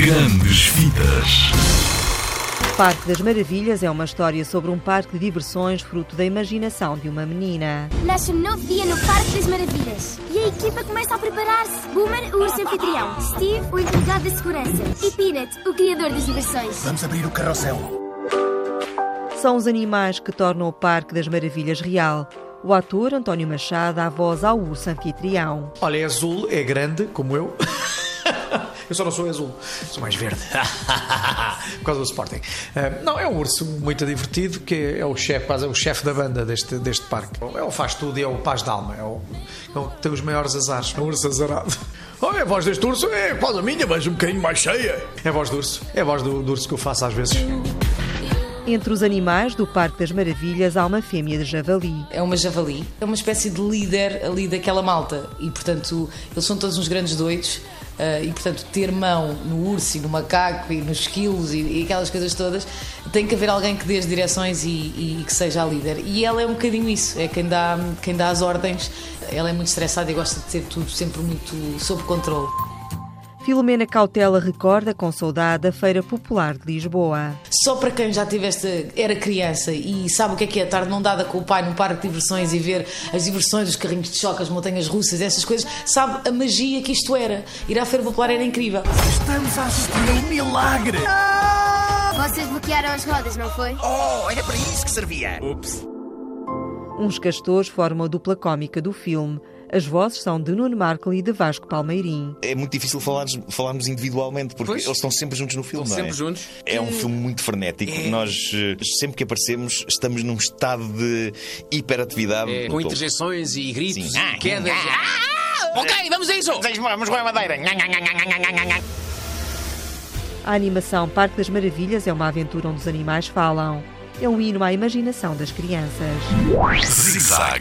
Grandes Vidas. Parque das Maravilhas é uma história sobre um parque de diversões fruto da imaginação de uma menina. Nasce um novo dia no Parque das Maravilhas e a equipa começa a preparar-se. Boomer, o urso anfitrião, Steve, o encarregado de segurança e Peanut, o criador das diversões. Vamos abrir o carrossel. São os animais que tornam o Parque das Maravilhas real. O ator António Machado dá voz ao urso anfitrião. Olha, é azul, é grande, como eu. Eu só não sou azul, sou mais verde. Por causa do Sporting. Uh, não, é um urso muito divertido, que é o chefe, quase é o chefe da banda deste, deste parque. Ele faz tudo e é o paz de alma. É o, é o que tem os maiores azares. É um urso azarado. Olha, a voz deste urso é quase a minha, mas um bocadinho mais cheia. É a voz do urso. É a voz do, do urso que eu faço às vezes. Entre os animais do Parque das Maravilhas há uma fêmea de javali. É uma javali, é uma espécie de líder ali daquela malta e, portanto, eles são todos uns grandes doidos. Uh, e portanto ter mão no urso e no macaco e nos esquilos e, e, aquelas coisas todas tem que haver alguém que dê as direções e, e, que seja a líder. E ela é um bocadinho isso é quem dá quem dá as ordens. Ela é muito estressada e gosta de ter tudo sempre muito sob controle Filomena Cautela recorda com saudade a Feira Popular de Lisboa. Só para quem já tiveste, era criança e sabe o que é que é estar num dada com o pai num parque de diversões e ver as diversões, os carrinhos de choque, as montanhas russas, essas coisas, sabe a magia que isto era. Ir à Feira Popular era incrível. Estamos a assistir a um milagre! Vocês bloquearam as rodas, não foi? Oh, era para isso que servia! Ups! Uns castores formam a dupla cómica do filme. As vozes são de Nuno Marco e de Vasco Palmeirim. É muito difícil falarmos, falarmos individualmente, porque Pois. eles estão sempre juntos no filme, Estão não é? sempre juntos. É um filme muito frenético. Nós, eh, sempre que aparecemos, estamos num estado de hiperatividade. É, com topo. interjeições e gritos Sim. e quedas. Ah, ok, vamos a isso! Vamos com a madeira. A animação Parque das Maravilhas é uma aventura onde os animais falam. É um hino à imaginação das crianças. Zig Zag.